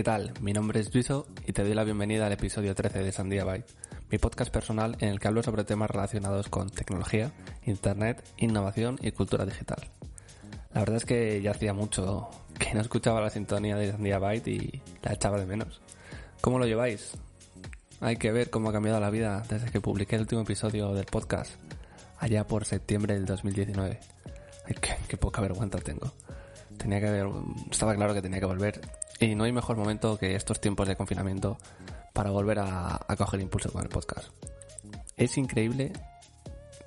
¿Qué tal? Mi nombre es Briso y te doy la bienvenida al episodio 13 de Sandia Byte, mi podcast personal en el que hablo sobre temas relacionados con tecnología, internet, innovación y cultura digital. La verdad es que ya hacía mucho que no escuchaba la sintonía de Sandia Byte y la echaba de menos. ¿Cómo lo lleváis? Hay que ver cómo ha cambiado la vida desde que publiqué el último episodio del podcast, allá por septiembre del 2019. Ay, qué, qué poca vergüenza tengo. Tenía que haber, estaba claro que tenía que volver y no hay mejor momento que estos tiempos de confinamiento para volver a, coger impulso con el podcast. Es increíble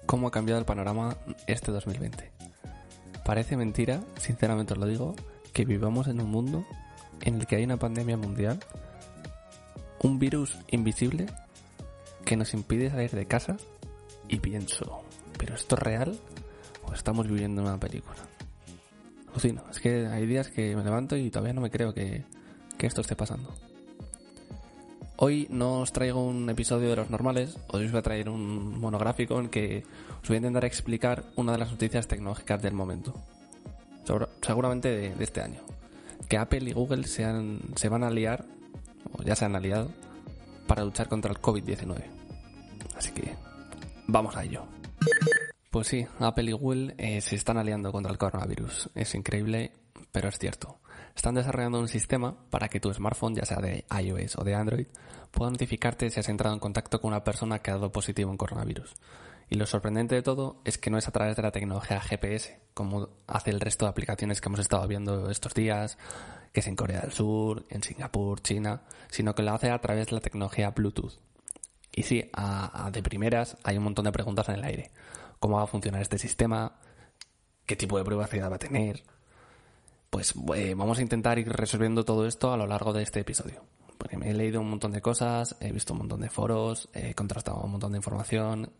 cómo ha cambiado el panorama este 2020. Parece mentira, sinceramente os lo digo, que vivamos en un mundo en el que hay una pandemia mundial, un virus invisible que nos impide salir de casa y pienso, ¿pero esto es real o estamos viviendo una película? Alucino, es que hay días que me levanto y todavía no me creo que, que esto esté pasando. Hoy no os traigo un episodio de los normales, hoy os voy a traer un monográfico en que os voy a intentar explicar una de las noticias tecnológicas del momento. Segura- seguramente de, de este año. Que Apple y Google se, han- se van a liar, o ya se han aliado, para luchar contra el COVID-19. Así que vamos a ello. Pues sí, Apple y Google eh, se están aliando contra el coronavirus. Es increíble, pero es cierto. Están desarrollando un sistema para que tu smartphone, ya sea de iOS o de Android, pueda notificarte si has entrado en contacto con una persona que ha dado positivo en coronavirus. Y lo sorprendente de todo es que no es a través de la tecnología GPS, como hace el resto de aplicaciones que hemos estado viendo estos días, que es en Corea del Sur, en Singapur, China, sino que lo hace a través de la tecnología Bluetooth. Y sí, a, de primeras hay un montón de preguntas en el aire. ¿Cómo va a funcionar este sistema? ¿Qué tipo de privacidad va a tener? Pues eh, vamos a intentar ir resolviendo todo esto a lo largo de este episodio. Porque me he leído un montón de cosas, he visto un montón de foros, he contrastado un montón de información,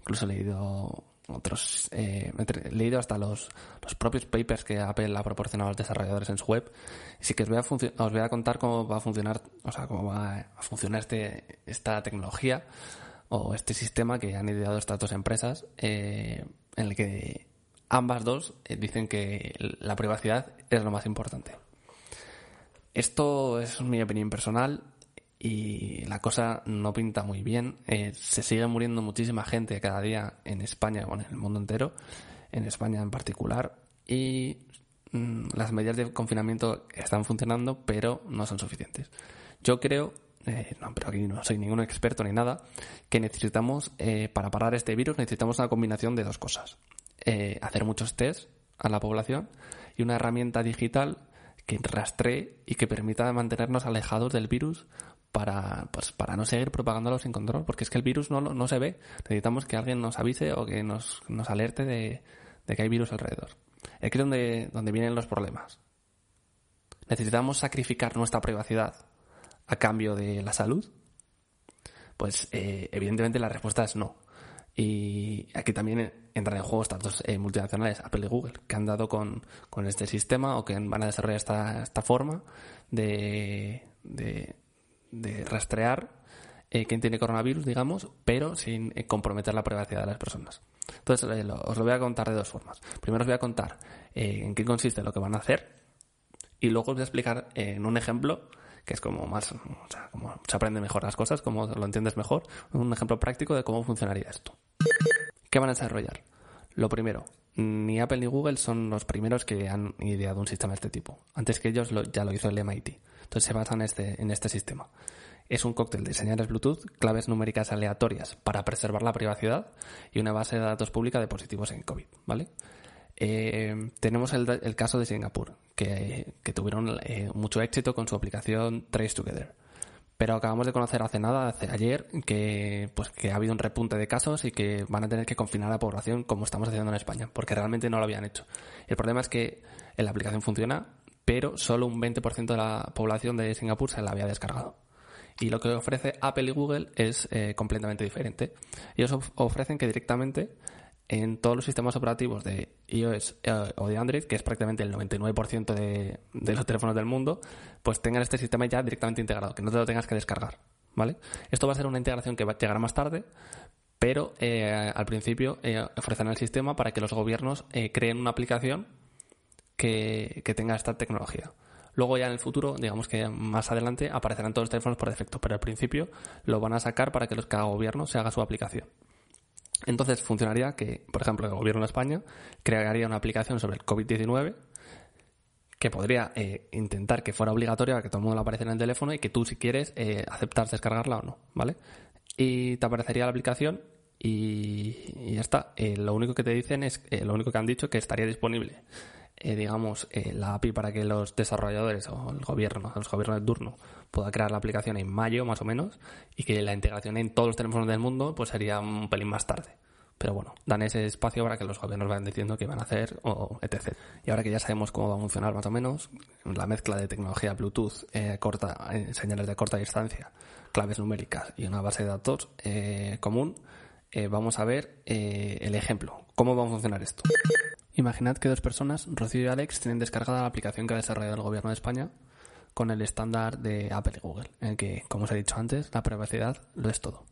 incluso he leído otros, eh, he leído hasta los, los propios papers que Apple ha proporcionado a los desarrolladores en su web. Así que os voy a, os voy a contar cómo va a funcionar, o sea, cómo va a funcionar este, esta tecnología o este sistema que han ideado estas dos empresas, eh, en el que ambas dos eh, dicen que la privacidad es lo más importante. Esto es mi opinión personal y la cosa no pinta muy bien. Eh, se sigue muriendo muchísima gente cada día en España, bueno, en el mundo entero, en España en particular, y mm, las medidas de confinamiento están funcionando, pero no son suficientes. Yo creo, eh, no, pero aquí no soy ningún experto ni nada, que necesitamos, eh, para parar este virus, necesitamos una combinación de dos cosas. Eh, hacer muchos test a la población y una herramienta digital que rastree y que permita mantenernos alejados del virus para, pues, para no seguir propagándolo sin control, porque es que el virus no, no se ve. Necesitamos que alguien nos avise o que nos, nos alerte de, de que hay virus alrededor. Aquí es donde, donde vienen los problemas. ¿Necesitamos sacrificar nuestra privacidad a cambio de la salud? Pues eh, evidentemente la respuesta es no. Y aquí también entran en juego estas dos eh, multinacionales, Apple y Google, que han dado con, con este sistema o que van a desarrollar esta, esta forma de, de, de rastrear eh, quién tiene coronavirus, digamos, pero sin eh, comprometer la privacidad de las personas. Entonces, eh, os lo voy a contar de dos formas. Primero os voy a contar en qué consiste lo que van a hacer y luego os voy a explicar en un ejemplo que es como más, o sea, como se aprende mejor las cosas, como lo entiendes mejor, un ejemplo práctico de cómo funcionaría esto. ¿Qué van a desarrollar? Lo primero, ni Apple ni Google son los primeros que han ideado un sistema de este tipo. Antes que ellos lo- ya lo hizo el MIT. Entonces se basan en este, en este sistema. Es un cóctel de señales Bluetooth, claves numéricas aleatorias para preservar la privacidad y una base de datos pública de positivos en COVID, ¿vale? Eh, tenemos el, el caso de Singapur, que, que tuvieron eh, mucho éxito con su aplicación Trace Together. Pero acabamos de conocer hace nada, hace ayer, que, pues, que ha habido un repunte de casos y que van a tener que confinar a la población como estamos haciendo en España, porque realmente no lo habían hecho. El problema es que la aplicación funciona, pero solo un 20% de la población de Singapur se la había descargado. Y lo que ofrece Apple y Google es eh, completamente diferente. Ellos ofrecen que directamente en todos los sistemas operativos de iOS eh, o de Android, que es prácticamente el 99% de, de, los teléfonos del mundo, pues tengan este sistema ya directamente integrado, que no te lo tengas que descargar, ¿vale? Esto va a ser una integración que va a llegar más tarde, pero eh, al principio ofrecen el sistema para que los gobiernos creen una aplicación que, que tenga esta tecnología. Luego ya en el futuro, digamos que más adelante, aparecerán todos los teléfonos por defecto, pero al principio lo van a sacar para que los, cada gobierno se haga su aplicación. Entonces funcionaría que, por ejemplo, el gobierno de España crearía una aplicación sobre el COVID-19 que podría eh, intentar que fuera obligatoria, que todo el mundo la apareciera en el teléfono y que tú, si quieres, eh, aceptar descargarla o no, ¿vale? Y te aparecería la aplicación y, ya está. Eh, lo único que te dicen es, lo único que han dicho que estaría disponible eh, digamos, eh, la API para que los desarrolladores o el gobierno, los gobiernos de turno, pueda crear la aplicación en mayo más o menos y que la integración en todos los teléfonos del mundo pues sería un pelín más tarde. Pero bueno, dan ese espacio para que los gobiernos vayan diciendo qué van a hacer o etc. Y ahora que ya sabemos cómo va a funcionar más o menos, la mezcla de tecnología Bluetooth, eh, corta, señales de corta distancia, claves numéricas y una base de datos común, vamos a ver el ejemplo. ¿Cómo va a funcionar esto? Imaginad que dos personas, Rocío y Alex, tienen descargada la aplicación que ha desarrollado el gobierno de España con el estándar de Apple y Google, en el que, como os he dicho antes, la privacidad lo es todo.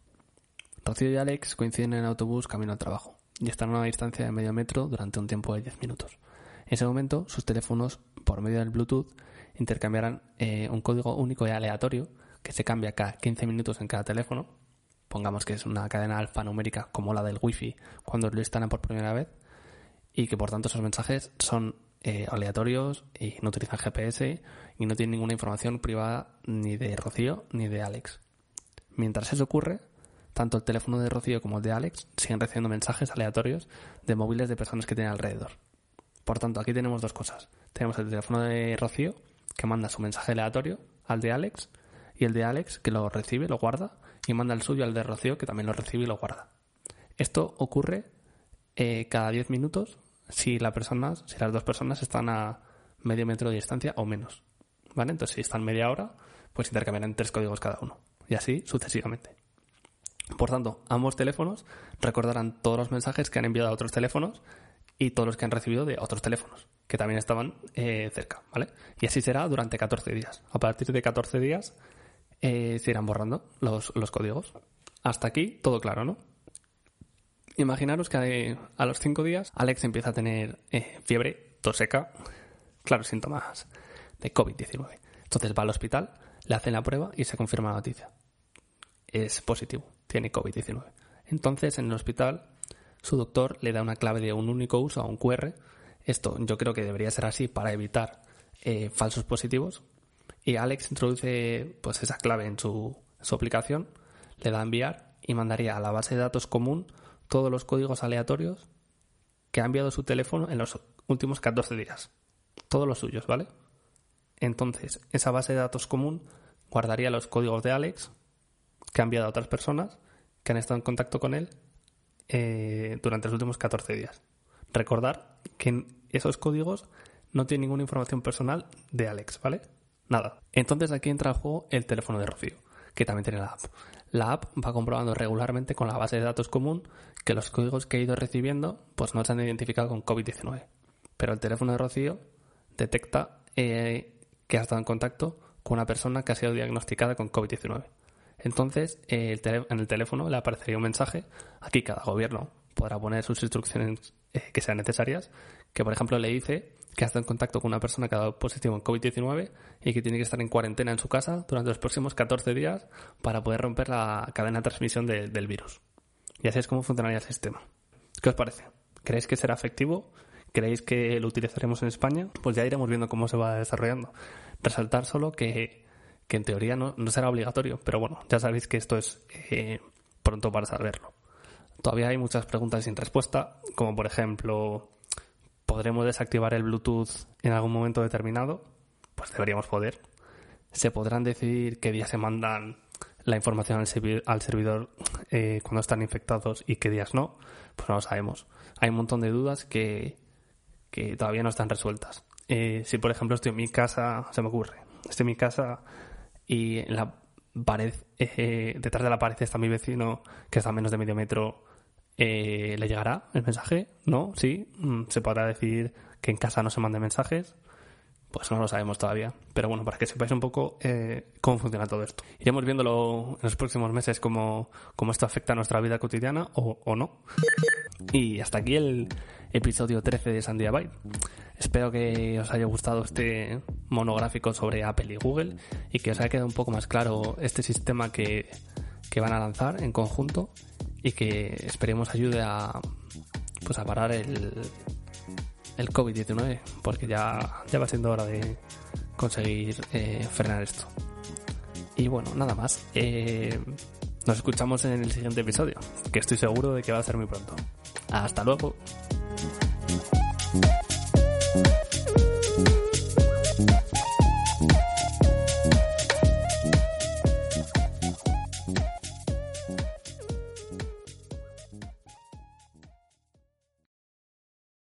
Rocío y Alex coinciden en autobús camino al trabajo y están a una distancia de medio metro durante un tiempo de 10 minutos. En ese momento, sus teléfonos, por medio del Bluetooth, intercambiarán eh, un código único y aleatorio que se cambia cada 15 minutos en cada teléfono. Pongamos que es una cadena alfanumérica como la del Wi-Fi cuando lo instalan por primera vez y que por tanto esos mensajes son eh, aleatorios y no utilizan GPS y no tienen ninguna información privada ni de Rocío ni de Alex. Mientras eso ocurre, tanto el teléfono de Rocío como el de Alex siguen recibiendo mensajes aleatorios de móviles de personas que tienen alrededor. Por tanto, aquí tenemos dos cosas. Tenemos el teléfono de Rocío que manda su mensaje aleatorio al de Alex y el de Alex que lo recibe, lo guarda y manda el suyo al de Rocío que también lo recibe y lo guarda. Esto ocurre eh, cada 10 minutos si la persona, si las dos personas están a medio metro de distancia o menos. ¿Vale? Entonces, si están media hora, pues intercambiarán tres códigos cada uno. Y así sucesivamente. Por tanto, ambos teléfonos recordarán todos los mensajes que han enviado a otros teléfonos y todos los que han recibido de otros teléfonos, que también estaban eh, cerca, ¿vale? Y así será durante 14 días. A partir de 14 días eh, se irán borrando los, los códigos. Hasta aquí, todo claro, ¿no? Imaginaros que a los cinco días Alex empieza a tener eh, fiebre, tos seca, claro, síntomas de COVID-19. Entonces va al hospital, le hacen la prueba y se confirma la noticia. Es positivo, tiene COVID-19. Entonces en el hospital su doctor le da una clave de un único uso a un QR. Esto yo creo que debería ser así para evitar eh, falsos positivos. Y Alex introduce pues esa clave en su, su aplicación, le da a enviar y mandaría a la base de datos común todos los códigos aleatorios que ha enviado su teléfono en los últimos 14 días. Todos los suyos, ¿vale? Entonces, esa base de datos común guardaría los códigos de Alex que ha enviado a otras personas que han estado en contacto con él eh, durante los últimos 14 días. Recordar que esos códigos no tienen ninguna información personal de Alex, ¿vale? Nada. Entonces aquí entra al juego el teléfono de Rocío, que también tiene la app. La app va comprobando regularmente con la base de datos común que los códigos que ha ido recibiendo pues no se han identificado con COVID-19. Pero el teléfono de Rocío detecta eh, que ha estado en contacto con una persona que ha sido diagnosticada con COVID-19. Entonces, eh, en el teléfono le aparecería un mensaje. Aquí cada gobierno podrá poner sus instrucciones eh, que sean necesarias, que por ejemplo le dice que ha estado en contacto con una persona que ha dado positivo en COVID-19 y que tiene que estar en cuarentena en su casa durante los próximos 14 días para poder romper la cadena de transmisión del virus. Y así es como funcionaría el sistema. ¿Qué os parece? ¿Creéis que será efectivo? ¿Creéis que lo utilizaremos en España? Pues ya iremos viendo cómo se va desarrollando. Resaltar solo que, en teoría no, será obligatorio, pero bueno, ya sabéis que esto es eh, pronto para saberlo. Todavía hay muchas preguntas sin respuesta, como por ejemplo, ¿Podremos desactivar el Bluetooth en algún momento determinado? Pues deberíamos poder. se podrán decidir qué días se mandan la información al, servidor eh, cuando están infectados y qué días no, pues no lo sabemos. Hay un montón de dudas que, que todavía no están resueltas. Eh, si, por ejemplo, estoy en mi casa, se me ocurre, estoy en mi casa y en la pared, eh, detrás de la pared está mi vecino que está a menos de medio metro, ¿le llegará el mensaje? ¿No? ¿Sí? Mm, ¿Se podrá decir que en casa no se manden mensajes? Pues no lo sabemos todavía. Pero bueno, para que sepáis un poco eh, cómo funciona todo esto. Iremos viéndolo en los próximos meses cómo, cómo esto afecta a nuestra vida cotidiana o, o, no. Y hasta aquí el episodio 13 de Sandia Byte. Espero que os haya gustado este monográfico sobre Apple y Google y que os haya quedado un poco más claro este sistema que, que van a lanzar en conjunto y que esperemos ayude a pues a parar el, el COVID-19, porque ya, ya va siendo hora de conseguir eh, frenar esto. Y bueno, nada más. Eh, nos escuchamos en el siguiente episodio, que estoy seguro de que va a ser muy pronto. Hasta luego.